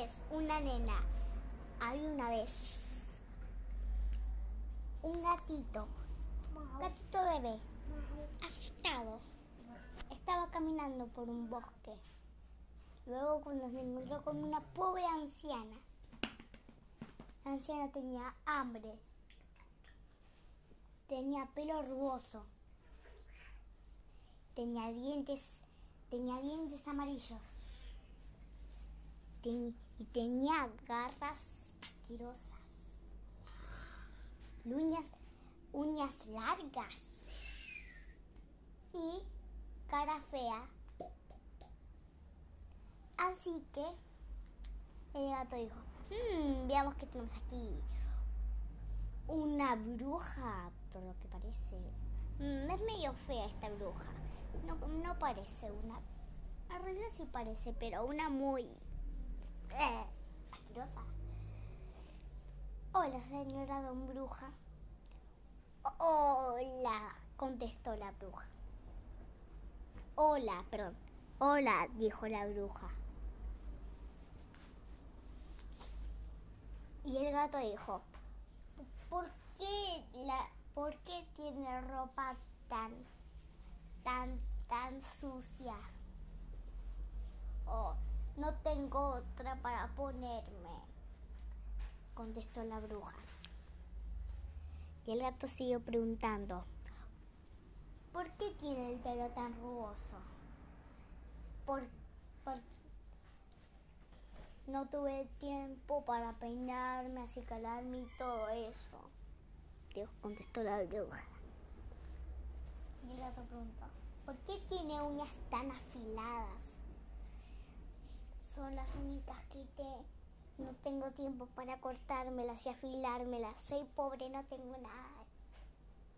vez una nena. Había una vez un gatito, gatito bebé, asustado. Estaba caminando por un bosque. Luego cuando se encontró con una pobre anciana. La anciana tenía hambre. Tenía pelo rugoso. Tenía dientes, tenía dientes amarillos. Ten- y tenía garras asquerosas. Uñas, uñas largas. Y cara fea. Así que el gato dijo, "Mm, veamos qué tenemos aquí. Una bruja, por lo que parece. Mm, es medio fea esta bruja. No, no parece una... En realidad sí parece, pero una muy... Asquerosa. Hola, señora don bruja. Hola, contestó la bruja. Hola, perdón. Hola, dijo la bruja. Y el gato dijo, ¿por qué, la, ¿por qué tiene ropa tan, tan, tan sucia? Oh, no tengo otra para ponerme, contestó la bruja. Y el gato siguió preguntando, ¿por qué tiene el pelo tan rugoso? Por, por- no tuve tiempo para peinarme, acicalarme y todo eso. Dios contestó la bruja. Y el gato preguntó, ¿por qué tiene uñas tan afiladas? Son las únicas que te... No tengo tiempo para cortármelas y afilármelas. Soy pobre, no tengo nada.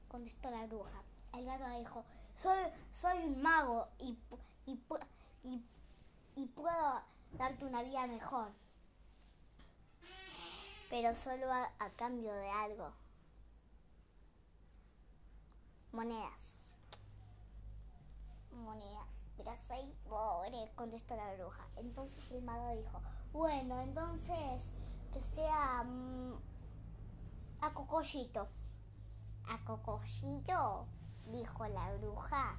Contestó la bruja. El gato dijo, soy, soy un mago y, y, y, puedo darte una vida mejor. Pero solo a cambio de algo. Monedas. Monedas. Pero soy pobre, contestó la bruja. Entonces el mago dijo, bueno, entonces que sea mm, a cocollito. ¿A cocollito? Dijo la bruja.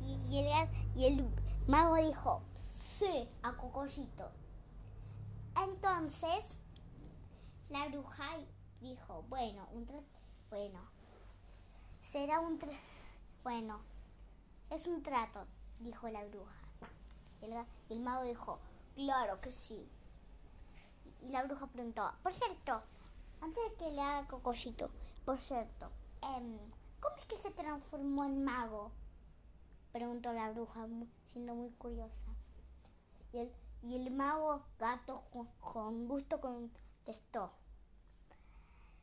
Y, el, el mago dijo, sí, a cocollito. Entonces, la bruja dijo, bueno, un bueno, será un bueno, es un trato, dijo la bruja. El, el mago dijo, claro que sí. Y, la bruja preguntó, por cierto, antes de que le haga cocollito, por cierto, em, ¿cómo es que se transformó en mago? Preguntó la bruja, siendo muy curiosa. Y el, y el mago gato con, gusto contestó.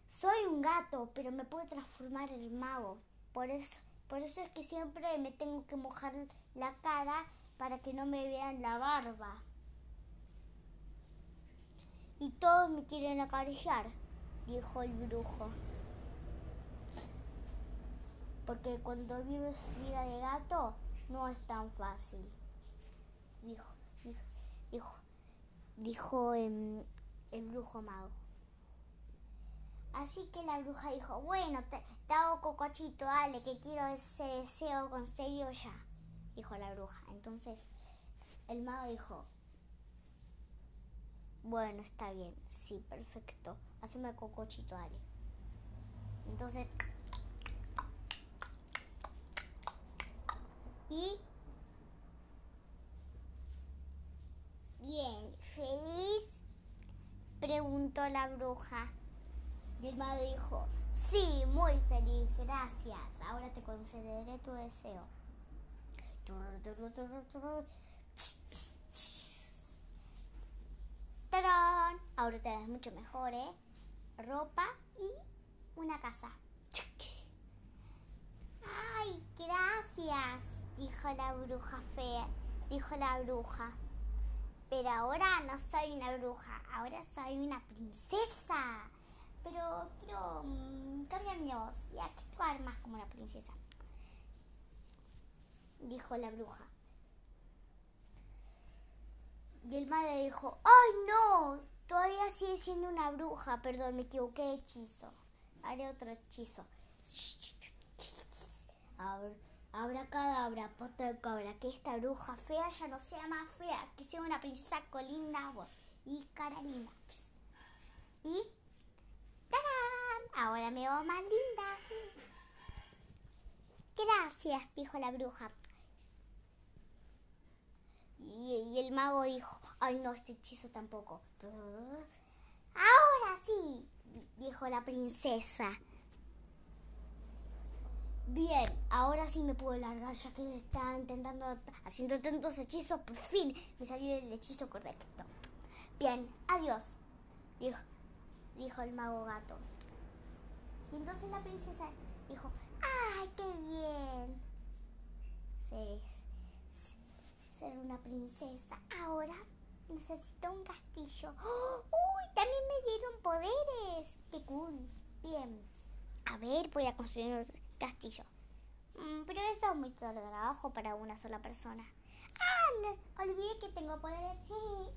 Soy un gato, pero me puedo transformar en mago. Por por eso es que siempre me tengo que mojar la cara para que no me vean la barba. Y todos me quieren acariciar, dijo el brujo. Porque cuando vives vida de gato no es tan fácil. Dijo, dijo, em, el brujo mago. Así que la bruja dijo, bueno, te, te hago cocochito, dale, que quiero ese deseo concedido ya, dijo la bruja. Entonces el mago dijo, bueno, está bien, sí, perfecto, hazme cocochito, dale. Entonces, y bien, feliz, preguntó la bruja. Y el mago dijo, sí, muy feliz, gracias. Ahora te concederé tu deseo. ¡Tarán! Ahora te ves mucho mejor, ¿eh? Ropa y una casa. ¡Ay, gracias! Dijo la bruja fea. Dijo la bruja. Pero ahora no soy una bruja, ahora soy una princesa. Pero quiero mm, cambiar mi voz y actuar más como una princesa. Dijo la bruja. Y el madre dijo, ¡ay no! Todavía sigue siendo una bruja, perdón, me equivoqué de hechizo. Haré otro hechizo. Abra cadabra, poto de cobra, que esta bruja fea ya no sea más fea, que sea una princesa con linda voz y cara linda. Y ¡tarán! Ahora me veo más linda. Gracias, dijo la bruja. Y, el mago dijo, ay no, este hechizo tampoco. Ahora sí, dijo la princesa. Bien, ahora sí me puedo largar ya que estaba intentando, haciendo tantos hechizos, por fin me salió el hechizo correcto. Bien, adiós, dijo, dijo el mago gato. Y entonces la princesa dijo, ¡ay, qué bien! Ser, ser una princesa. Ahora necesito un castillo. ¡Oh! ¡Uy! También me dieron poderes. ¡Qué cool! Bien. A ver, voy a construir un castillo. Mm, pero eso es mucho trabajo para una sola persona. ¡Ah! olvidé que tengo poderes.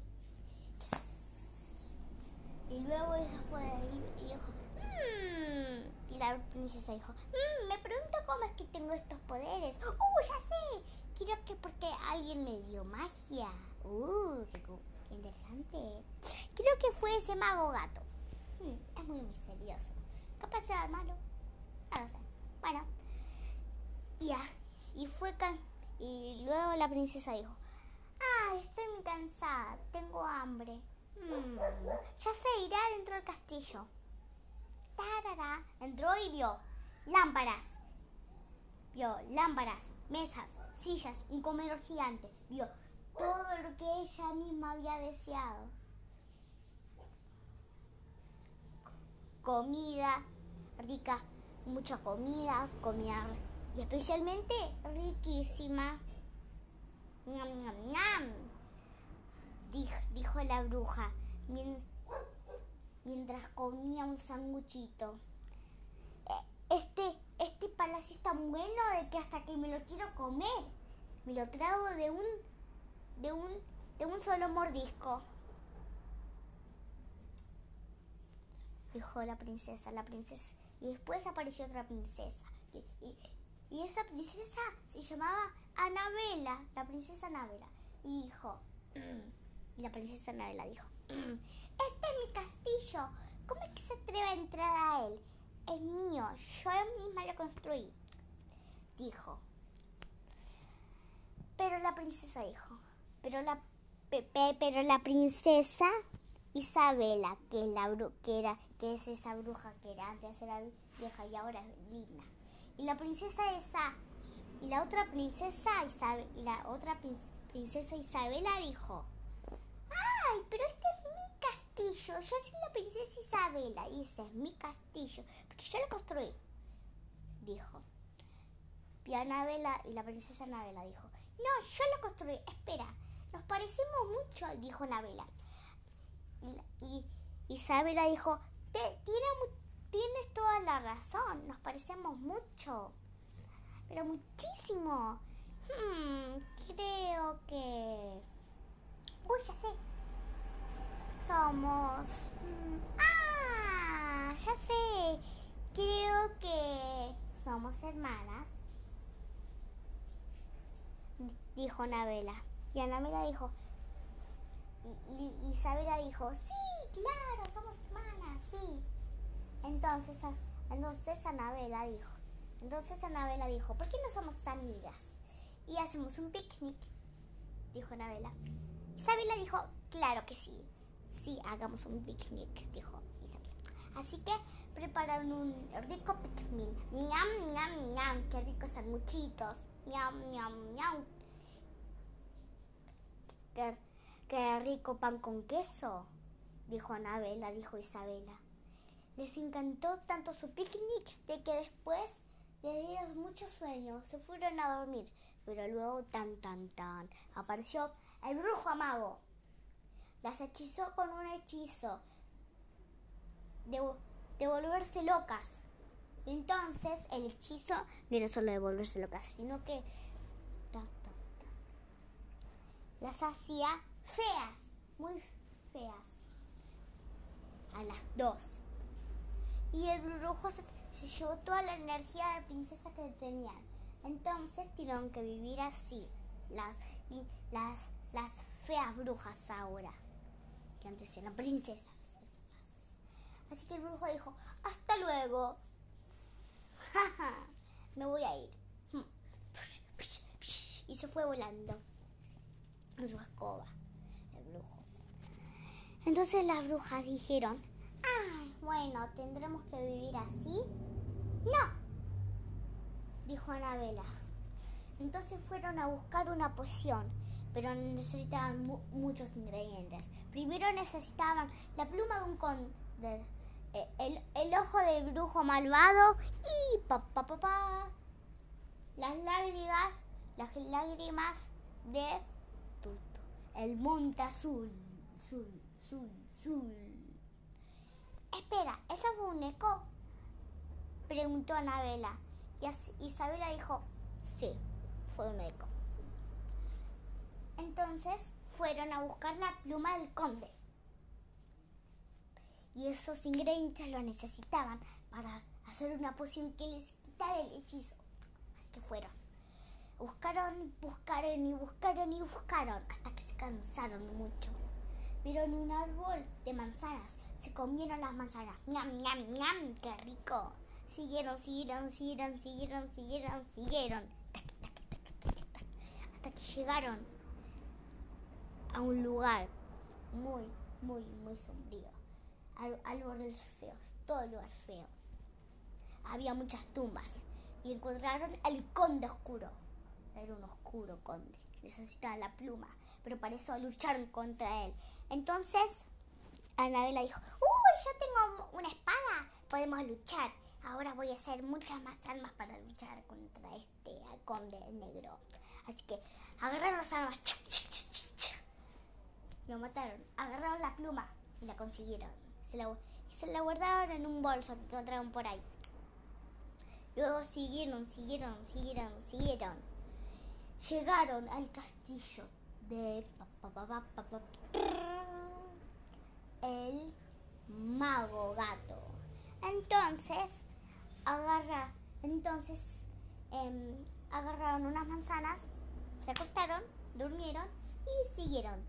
Y luego esos poderes y dijo, mmm. Y la princesa dijo, mmm, me pregunto cómo es que tengo estos poderes. ¡Uh, ya sé! Quiero que porque alguien me dio magia. ¡Uh, qué, interesante! Creo que fue ese mago gato. Mm, es muy misterioso. ¿Qué pasó, malo? No lo sé. Bueno, ya. Y fue y luego la princesa dijo, ah, estoy muy cansada, tengo hambre. Mm, ya se irá dentro del castillo. Tarara. Entró y vio lámparas. Vio lámparas, mesas, sillas, un comedor gigante. Vio todo lo que ella misma había deseado. Comida rica, mucha comida, comida y especialmente riquísima. Dijo, la bruja mientras comía un sanguchito. Palacio es tan bueno de que hasta que me lo quiero comer, me lo trago de un, de un, de un solo mordisco. Dijo la princesa, la princesa. Y después apareció otra princesa. Y esa princesa se llamaba Anabela, la princesa Anabela. Y dijo, mm", y la princesa Anabela dijo, mm, este es mi castillo, ¿cómo es que se atreve a entrar a él? Es mío, yo misma lo construí. Dijo. Pero la princesa dijo, pero la, pero la princesa Isabela, que es, la, que, era, que es esa bruja que era antes era vieja y ahora es linda y la princesa esa y la otra princesa Isabel, la otra princesa Isabela dijo, ¡ay, pero este Yo soy la princesa Isabela y ese es mi castillo, porque yo lo construí, dijo. Y Anabela y la princesa Anabela dijo, no, yo lo construí, espera, nos parecemos mucho, dijo Anabela. Y, Isabela dijo, tiene Tienes toda la razón, nos parecemos mucho, pero muchísimo. Hmm, creo que... Uy, ya sé. Somos... Hmm, ah, ya sé. Creo que somos hermanas. Dijo Anabela. Y Anabela dijo... Y, y Isabela dijo, sí, claro, somos hermanas, sí. Entonces, entonces Anabela dijo, entonces Anabela dijo, ¿por qué no somos amigas? Y hacemos un picnic, dijo Anabela. Isabela dijo, claro que sí, sí, hagamos un picnic, dijo Isabela. Así que prepararon un rico picnic. Miam, miam, miam, qué ricos sanguchitos. Miam, miam, miam. Qué, qué rico pan con queso, dijo Anabela, dijo Isabela. Les encantó tanto su picnic de que después de ellos muchos sueños se fueron a dormir. Pero luego, tan, tan, tan, apareció el brujo amago. Las hechizó con un hechizo de, volverse locas. Entonces, el hechizo no era solo de volverse locas, sino que las hacía feas. muy feas. A las dos. Y el brujo se, llevó toda la energía de princesa que tenían. Entonces tuvieron que vivir así. Las, y las, las feas brujas ahora. Que antes eran princesas. Así que el brujo dijo, hasta luego. Me voy a ir. Y se fue volando con su escoba, el brujo. Entonces las brujas dijeron, ah, bueno, tendremos que vivir así. No, dijo Anabela. Entonces fueron a buscar una poción, pero necesitaban mu muchos ingredientes. Primero necesitaban la pluma de un conde, eh, el, el, ojo de brujo malvado y pa, pa, pa, pa, las lágrimas, las lágrimas de Tuto, el monte azul, azul, azul. Espera, ¿eso fue un eco? Preguntó Anabela. Y Isabela dijo, sí, fue un eco. Entonces fueron a buscar la pluma del conde. Y esos ingredientes lo necesitaban para hacer una poción que les quitara el hechizo. Así que fueron. Buscaron, buscaron y buscaron y buscaron hasta que se cansaron mucho. Vieron un árbol de manzanas. Se comieron las manzanas. ¡Ñam, ñam, ñam! ¡Qué rico! Siguieron, siguieron, siguieron, siguieron, siguieron, siguieron. hasta que llegaron a un lugar muy, muy, muy sombrío. Árboles feos, todo lugar feo. Había muchas tumbas y encontraron al conde oscuro. Era un oscuro conde. Necesitaba la pluma, pero para eso lucharon contra él. Entonces, Anabela dijo, ¡Uy, yo tengo una espada! Podemos luchar. Ahora voy a hacer muchas más armas para luchar contra este conde negro. Así que agarraron las armas. Lo mataron. Agarraron la pluma y la consiguieron. Se la, se la guardaron en un bolso que encontraron por ahí. Luego siguieron, siguieron, siguieron, siguieron. Llegaron al castillo de el mago gato. Entonces, agarra, entonces eh, agarraron unas manzanas, se acostaron, durmieron y siguieron.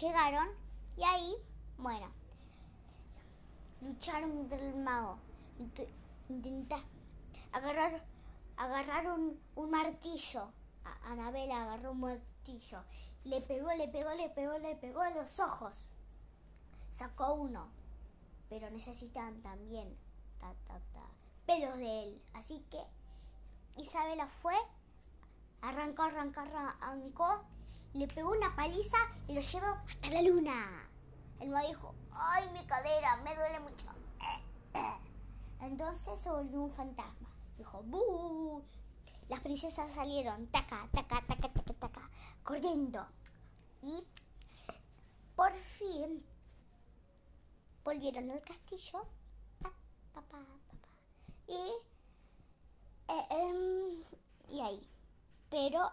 Llegaron y ahí, bueno, lucharon contra el mago. Intenta agarrar, agarraron un martillo. Anabela agarró un martillo. Le pegó, le pegó, le pegó, le pegó a los ojos. Sacó uno. Pero necesitan también ta, ta, ta, pelos de él. Así que Isabela fue, arrancó, arrancó, arrancó le pegó una paliza y lo llevó hasta la luna. El mago dijo, ay, mi cadera, me duele mucho. Entonces se volvió un fantasma. Dijo, ¡buh! Las princesas salieron, taca, taca, taca, taca, taca, corriendo. Y por fin volvieron al castillo. Y, eh, eh, y ahí. Pero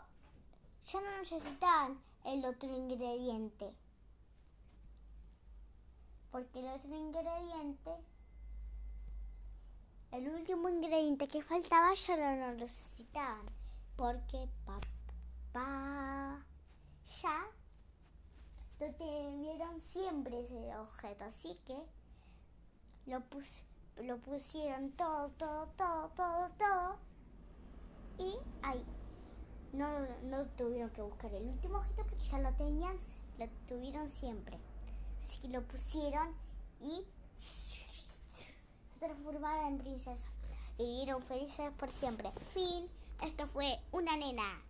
ya no necesitaban el otro ingrediente. Porque el otro ingrediente, el último ingrediente que faltaba ya no lo necesitaban. Porque papá ya lo tuvieron siempre ese objeto. Así que lo, lo pusieron todo, todo, todo, todo, todo. Y ahí no, no tuvieron que buscar el último objeto porque ya lo tenían, lo tuvieron siempre. Así que lo pusieron y se transformaron en princesa. Vivieron felices por siempre. Fin. Esto fue una nena.